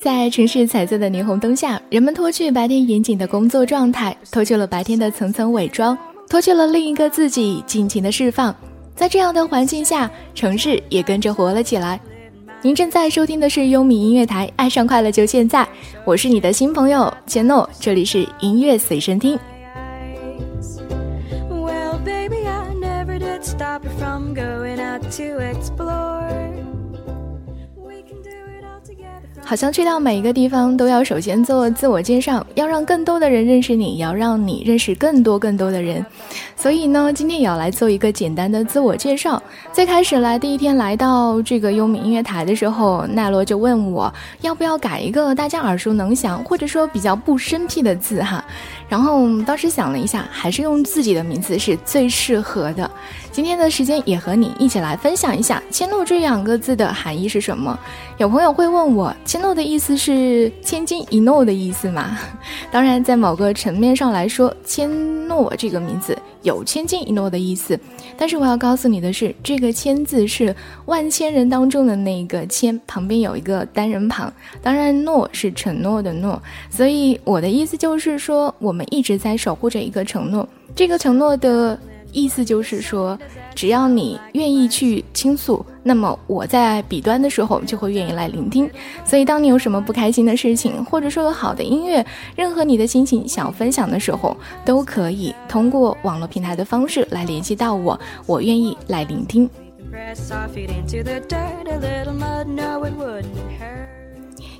在城市彩色的霓虹灯下，人们脱去白天严谨的工作状态，脱去了白天的层层伪装，脱去了另一个自己，尽情的释放。在这样的环境下，城市也跟着活了起来。您正在收听的是优米音乐台，爱上快乐就现在，我是你的新朋友千诺，这里是音乐随身听。好像去到每一个地方都要首先做自我介绍，要让更多的人认识你，也要让你认识更多更多的人。所以呢，今天也要来做一个简单的自我介绍。最开始来第一天来到这个优米音乐台的时候，奈罗就问我要不要改一个大家耳熟能详或者说比较不生僻的字哈。然后当时想了一下，还是用自己的名字是最适合的。今天的时间也和你一起来分享一下“千诺”这两个字的含义是什么。有朋友会问我，“千诺”的意思是“千金一诺”的意思吗？当然，在某个层面上来说，“千诺”这个名字有“千金一诺”的意思。但是我要告诉你的是，这个“千”字是万千人当中的那个“千”，旁边有一个单人旁。当然，“诺”是承诺的“诺”。所以我的意思就是说，我们一直在守护着一个承诺。这个承诺的。意思就是说，只要你愿意去倾诉，那么我在彼端的时候就会愿意来聆听。所以，当你有什么不开心的事情，或者说有好的音乐，任何你的心情想分享的时候，都可以通过网络平台的方式来联系到我，我愿意来聆听。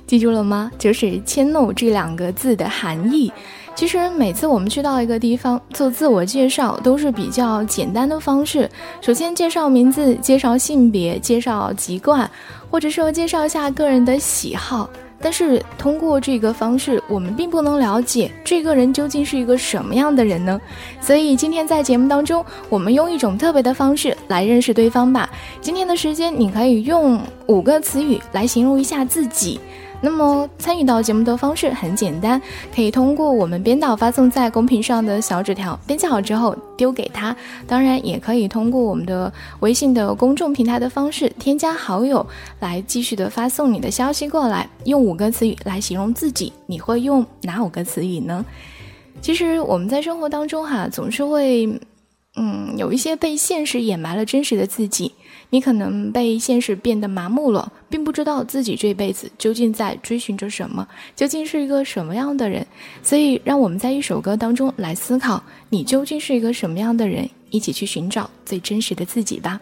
记住了吗？就是“迁怒”这两个字的含义。其实每次我们去到一个地方做自我介绍，都是比较简单的方式。首先介绍名字，介绍性别，介绍籍贯，或者说介绍一下个人的喜好。但是通过这个方式，我们并不能了解这个人究竟是一个什么样的人呢？所以今天在节目当中，我们用一种特别的方式来认识对方吧。今天的时间，你可以用五个词语来形容一下自己。那么参与到节目的方式很简单，可以通过我们编导发送在公屏上的小纸条，编辑好之后丢给他。当然，也可以通过我们的微信的公众平台的方式添加好友，来继续的发送你的消息过来。用五个词语来形容自己，你会用哪五个词语呢？其实我们在生活当中哈，总是会，嗯，有一些被现实掩埋了真实的自己。你可能被现实变得麻木了，并不知道自己这辈子究竟在追寻着什么，究竟是一个什么样的人。所以，让我们在一首歌当中来思考，你究竟是一个什么样的人，一起去寻找最真实的自己吧。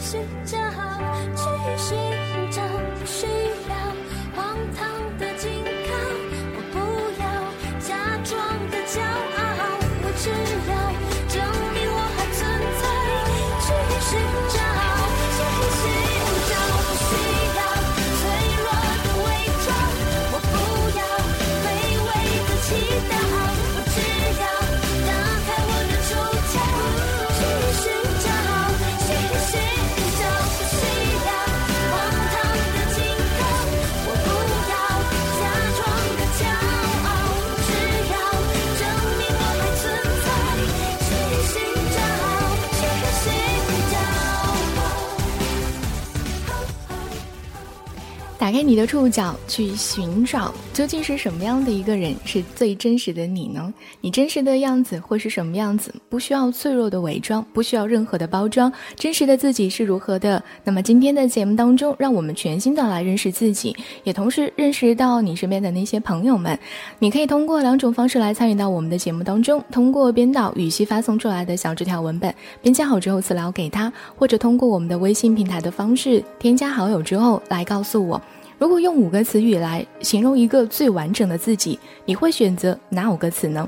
是真去寻打开你的触角，去寻找究竟是什么样的一个人是最真实的你呢？你真实的样子会是什么样子？不需要脆弱的伪装，不需要任何的包装，真实的自己是如何的？那么今天的节目当中，让我们全新的来认识自己，也同时认识到你身边的那些朋友们。你可以通过两种方式来参与到我们的节目当中：通过编导语熙发送出来的小纸条文本，编辑好之后私聊给他；或者通过我们的微信平台的方式，添加好友之后来告诉我。如果用五个词语来形容一个最完整的自己，你会选择哪五个词呢？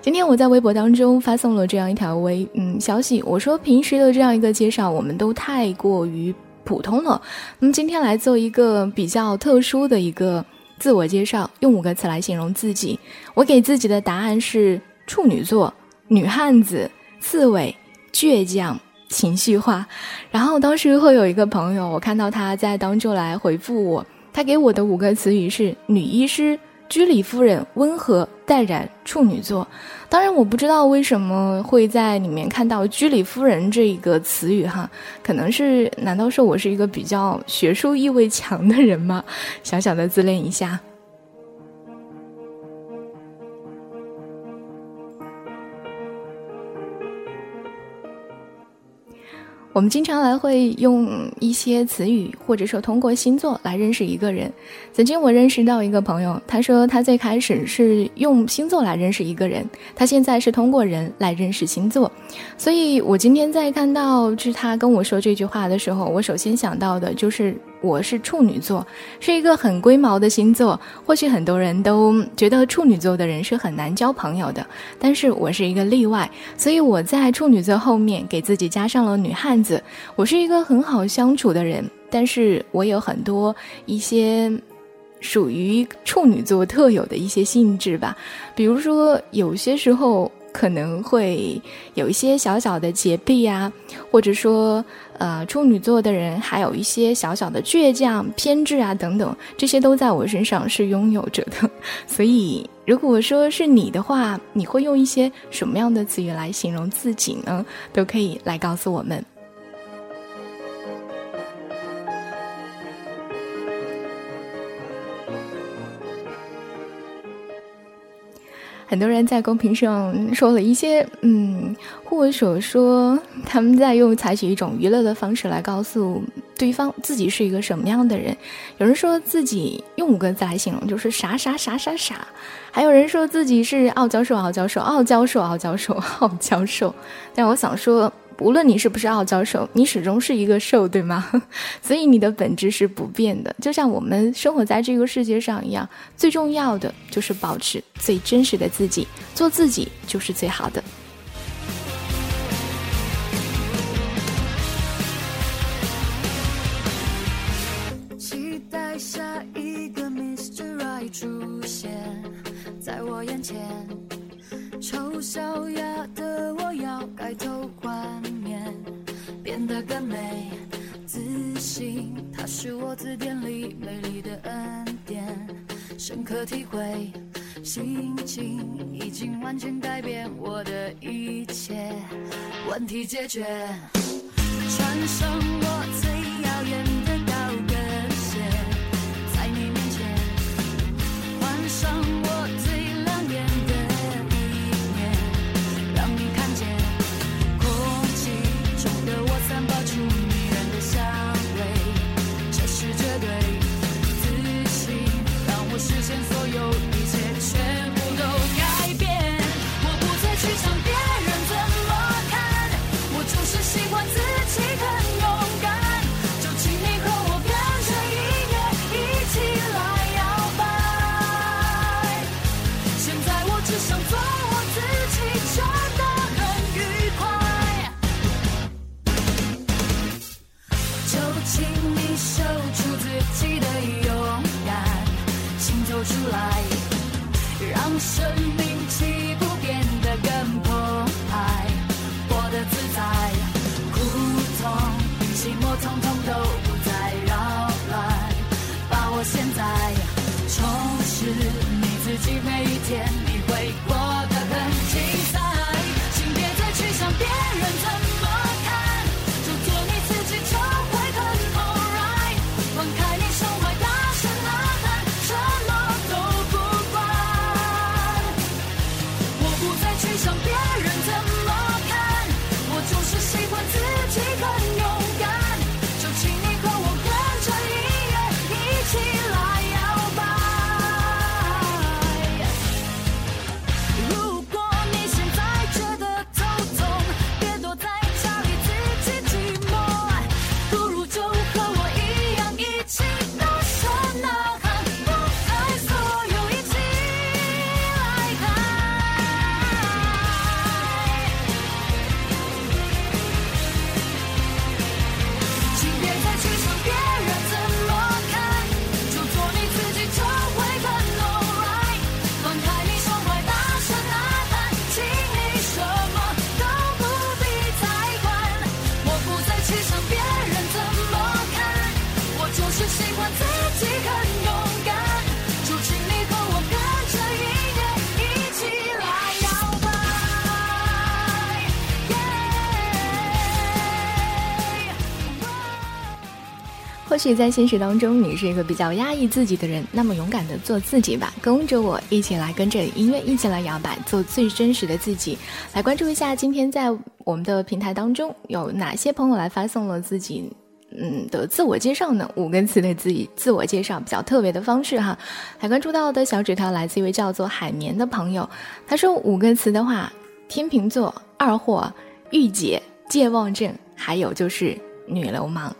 今天我在微博当中发送了这样一条微嗯消息，我说平时的这样一个介绍，我们都太过于普通了。那么今天来做一个比较特殊的一个自我介绍，用五个词来形容自己。我给自己的答案是处女座女汉子，刺猬，倔强。情绪化，然后当时会有一个朋友，我看到他在当中来回复我。他给我的五个词语是女医师、居里夫人、温和、淡然、处女座。当然，我不知道为什么会在里面看到居里夫人这一个词语哈，可能是难道说我是一个比较学术意味强的人吗？小小的自恋一下。我们经常来会用一些词语，或者说通过星座来认识一个人。曾经我认识到一个朋友，他说他最开始是用星座来认识一个人，他现在是通过人来认识星座。所以我今天在看到就是他跟我说这句话的时候，我首先想到的就是。我是处女座，是一个很龟毛的星座。或许很多人都觉得处女座的人是很难交朋友的，但是我是一个例外，所以我在处女座后面给自己加上了女汉子。我是一个很好相处的人，但是我有很多一些属于处女座特有的一些性质吧，比如说有些时候。可能会有一些小小的洁癖啊，或者说，呃，处女座的人还有一些小小的倔强、偏执啊等等，这些都在我身上是拥有着的。所以，如果说是你的话，你会用一些什么样的词语来形容自己呢？都可以来告诉我们。很多人在公屏上说了一些，嗯，或者说他们在用采取一种娱乐的方式来告诉对方自己是一个什么样的人。有人说自己用五个字来形容，就是傻傻傻傻傻；还有人说自己是傲娇兽，傲娇兽，傲娇兽，傲娇兽，傲娇兽。但我想说。无论你是不是傲娇兽，你始终是一个兽，对吗？所以你的本质是不变的，就像我们生活在这个世界上一样。最重要的就是保持最真实的自己，做自己就是最好的。期待下一个 Mr. Right 出现在我眼前，丑小鸭的是我字典里美丽的恩典。深刻体会，心情已经完全改变我的一切。问题解决，穿上我最耀眼的高跟鞋，在你面前，换上我或许在现实当中，你是一个比较压抑自己的人，那么勇敢的做自己吧，跟着我一起来跟着音乐一起来摇摆，做最真实的自己。来关注一下今天在我们的平台当中有哪些朋友来发送了自己嗯的自我介绍呢？五个词的自己自我介绍比较特别的方式哈。还关注到的小纸条来自一位叫做海绵的朋友，他说五个词的话：天秤座、二货、御姐、健忘症，还有就是女流氓。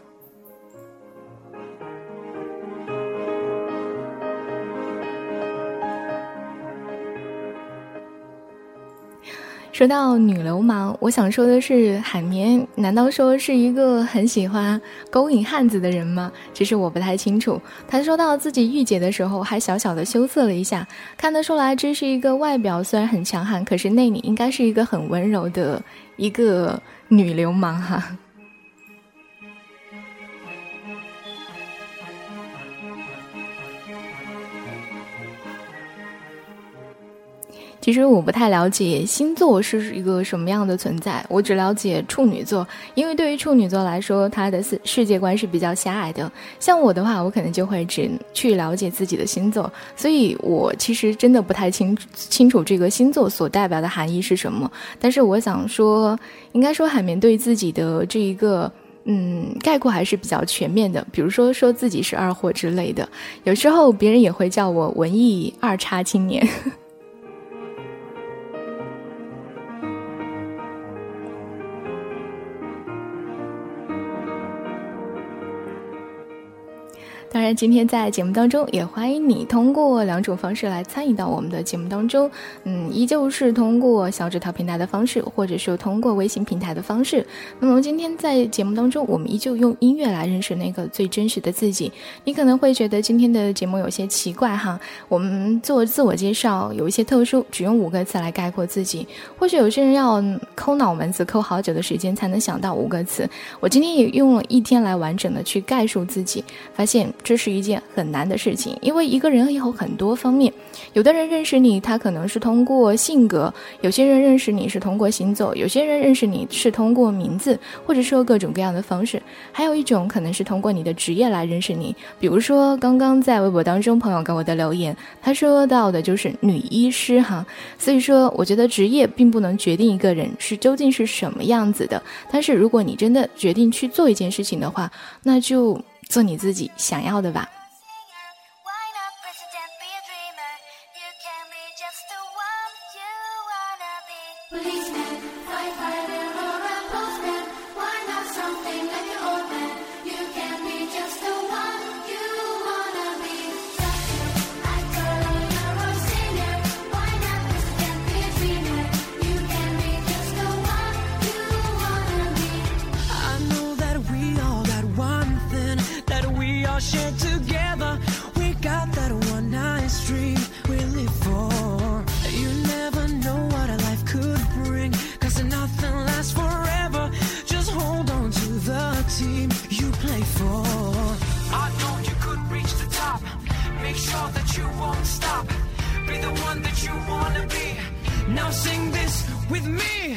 说到女流氓，我想说的是，海绵难道说是一个很喜欢勾引汉子的人吗？其实我不太清楚。他说到自己御姐的时候，还小小的羞涩了一下，看得出来这是一个外表虽然很强悍，可是内里应该是一个很温柔的一个女流氓哈。其实我不太了解星座是一个什么样的存在，我只了解处女座，因为对于处女座来说，他的世世界观是比较狭隘的。像我的话，我可能就会只去了解自己的星座，所以我其实真的不太清清楚这个星座所代表的含义是什么。但是我想说，应该说海绵对自己的这一个嗯概括还是比较全面的，比如说说自己是二货之类的，有时候别人也会叫我文艺二叉青年。然，今天在节目当中也欢迎你通过两种方式来参与到我们的节目当中。嗯，依旧是通过小纸条平台的方式，或者说通过微信平台的方式。那么今天在节目当中，我们依旧用音乐来认识那个最真实的自己。你可能会觉得今天的节目有些奇怪哈，我们做自我介绍有一些特殊，只用五个词来概括自己。或许有些人要抠脑门子抠好久的时间才能想到五个词，我今天也用了一天来完整的去概述自己，发现。这是一件很难的事情，因为一个人有很多方面。有的人认识你，他可能是通过性格；有些人认识你是通过行走；有些人认识你是通过名字，或者说各种各样的方式。还有一种可能是通过你的职业来认识你，比如说刚刚在微博当中朋友给我的留言，他说到的就是女医师哈。所以说，我觉得职业并不能决定一个人是究竟是什么样子的。但是如果你真的决定去做一件事情的话，那就。做你自己想要的吧。Together. We got that one night dream we live for. You never know what a life could bring, cause nothing lasts forever. Just hold on to the team you play for. I know you could reach the top. Make sure that you won't stop. Be the one that you wanna be. Now sing this with me.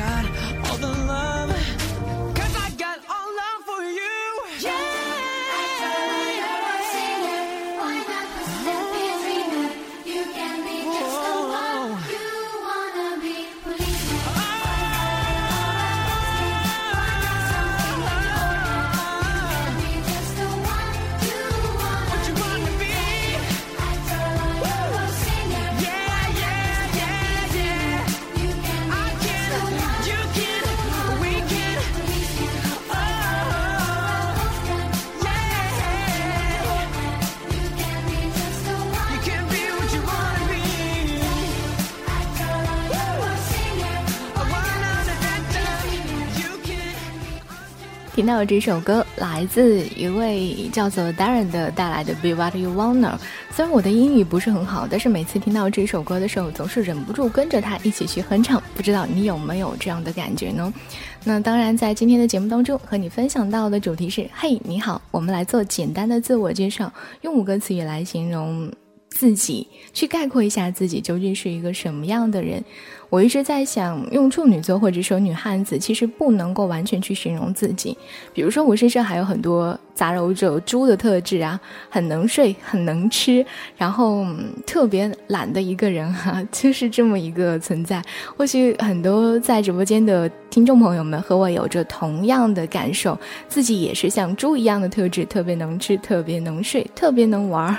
Got all the love. 到这首歌来自一位叫做 Darren 的带来的 Be What You Wanna。虽然我的英语不是很好，但是每次听到这首歌的时候，总是忍不住跟着他一起去哼唱。不知道你有没有这样的感觉呢？那当然，在今天的节目当中和你分享到的主题是：嘿，你好，我们来做简单的自我介绍，用五个词语来形容自己，去概括一下自己究竟是一个什么样的人。我一直在想，用处女座或者说女汉子，其实不能够完全去形容自己。比如说，我身上还有很多杂糅着猪的特质啊，很能睡，很能吃，然后、特别懒的一个人哈、就是这么一个存在。或许很多在直播间的听众朋友们和我有着同样的感受，自己也是像猪一样的特质，特别能吃，特别能睡，特别能玩儿。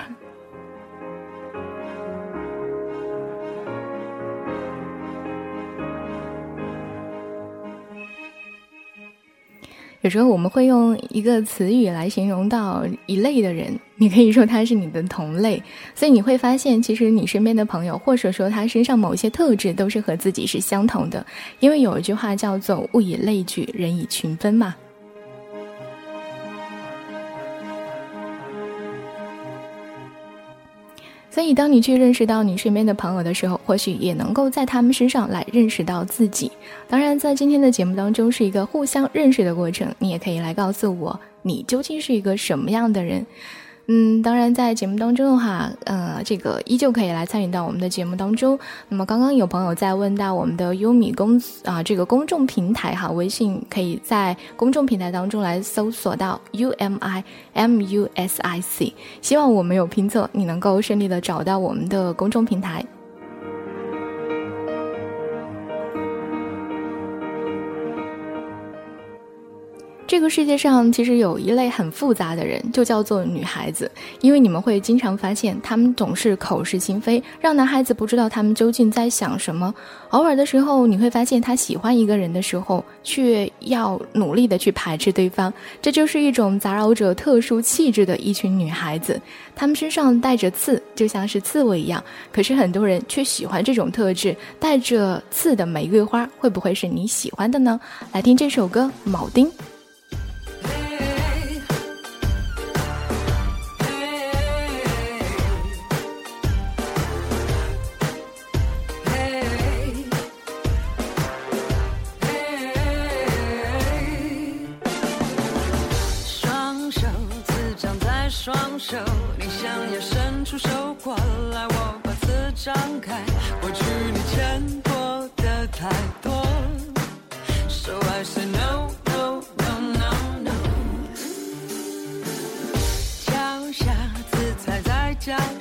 有时候我们会用一个词语来形容到一类的人，你可以说他是你的同类，所以你会发现，其实你身边的朋友，或者说他身上某些特质，都是和自己是相同的。因为有一句话叫做“物以类聚，人以群分”嘛。所以，当你去认识到你身边的朋友的时候，或许也能够在他们身上来认识到自己。当然，在今天的节目当中是一个互相认识的过程，你也可以来告诉我，你究竟是一个什么样的人。嗯，当然，在节目当中的话，呃，这个依旧可以来参与到我们的节目当中。那么，刚刚有朋友在问到我们的优米公啊、这个公众平台哈，微信可以在公众平台当中来搜索到 U M I M U S I C，希望我没有拼错，你能够顺利的找到我们的公众平台。这个世界上其实有一类很复杂的人，就叫做女孩子。因为你们会经常发现，她们总是口是心非，让男孩子不知道他们究竟在想什么。偶尔的时候，你会发现他喜欢一个人的时候，却要努力的去排斥对方。这就是一种杂糅着特殊气质的一群女孩子，她们身上带着刺，就像是刺猬一样。可是很多人却喜欢这种特质，带着刺的玫瑰花，会不会是你喜欢的呢？来听这首歌《铆钉》。嘿嘿嘿嘿双手自掌在双手你想要伸出手过来我把刺张开。过去你牵过的太多 so i say no shout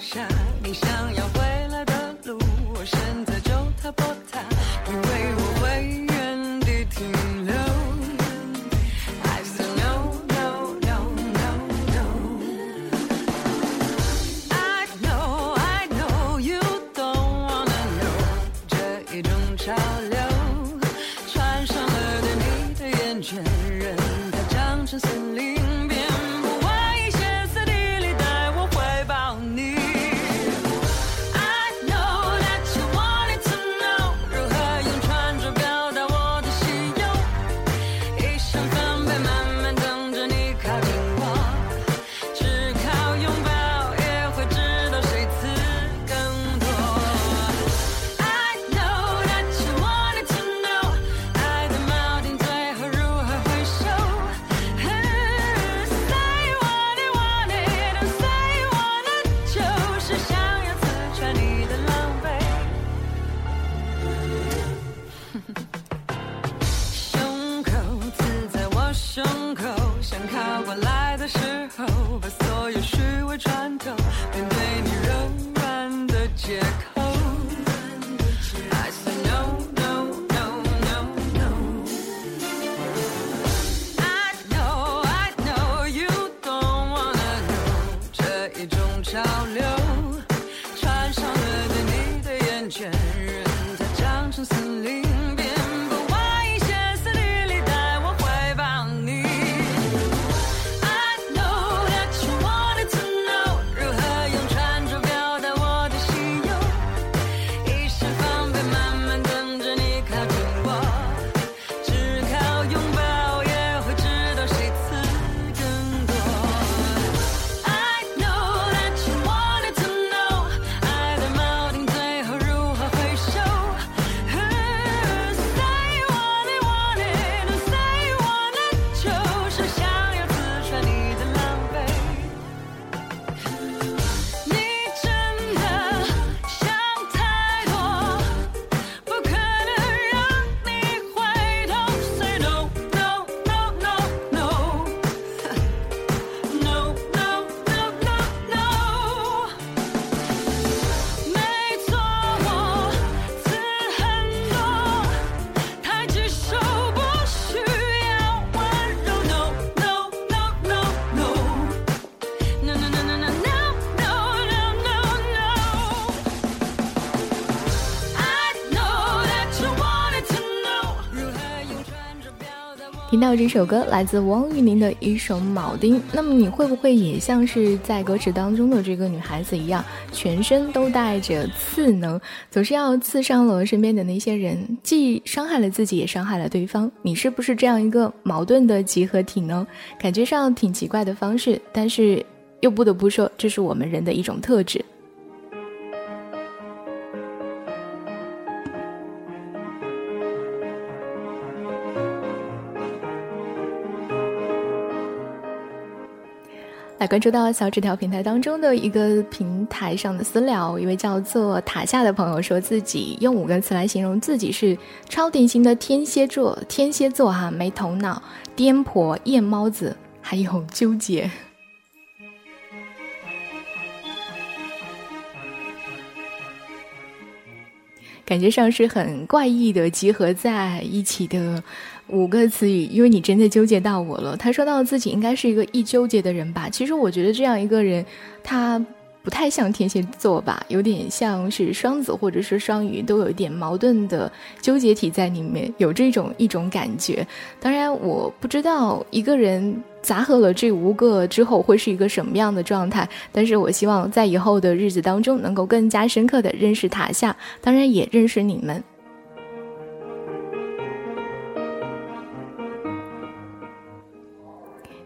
这首歌来自汪玉玲的一首《铆钉》，那么你会不会也像是在歌词当中的这个女孩子一样，全身都带着刺呢？总是要刺伤了身边的那些人，既伤害了自己，也伤害了对方。你是不是这样一个矛盾的集合体呢？感觉上挺奇怪的方式，但是又不得不说，这是我们人的一种特质。来关注到小纸条平台当中的一个平台上的私聊，一位叫做塔下的朋友说自己用五个词来形容自己是超典型的天蝎座，天蝎座哈，没头脑、颠婆、夜猫子，还有纠结。感觉上是很怪异的集合在一起的五个词语，因为你真的纠结到我了。他说到自己应该是一个易纠结的人吧，其实我觉得这样一个人，他不太像天蝎座吧，有点像是双子或者是双鱼，都有一点矛盾的纠结体在里面，有这种一种感觉。当然，我不知道一个人杂合了这五个之后会是一个什么样的状态，但是我希望在以后的日子当中能够更加深刻的认识塔下，当然也认识你们。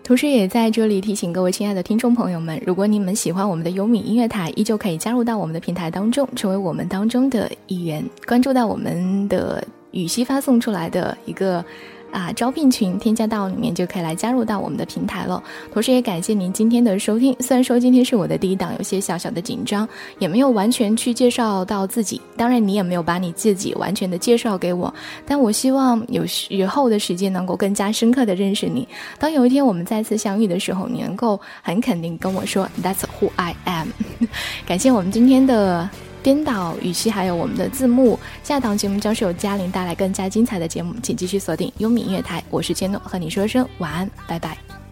同时，也在这里提醒各位亲爱的听众朋友们，如果你们喜欢我们的优米音乐台，依旧可以加入到我们的平台当中，成为我们当中的一员，关注到我们的羽西发送出来的一个啊招聘群，添加到里面就可以来加入到我们的平台了。同时也感谢您今天的收听。虽然说今天是我的第一档，有些小小的紧张，也没有完全去介绍到自己，当然你也没有把你自己完全的介绍给我，但我希望有以后的时间能够更加深刻的认识你。当有一天我们再次相遇的时候，你能够很肯定跟我说 That's who I am。感谢我们今天的。编导语气还有我们的字幕，下档节目将是由嘉玲带来更加精彩的节目，请继续锁定优米音乐台，我是千诺，和你说声晚安，拜拜。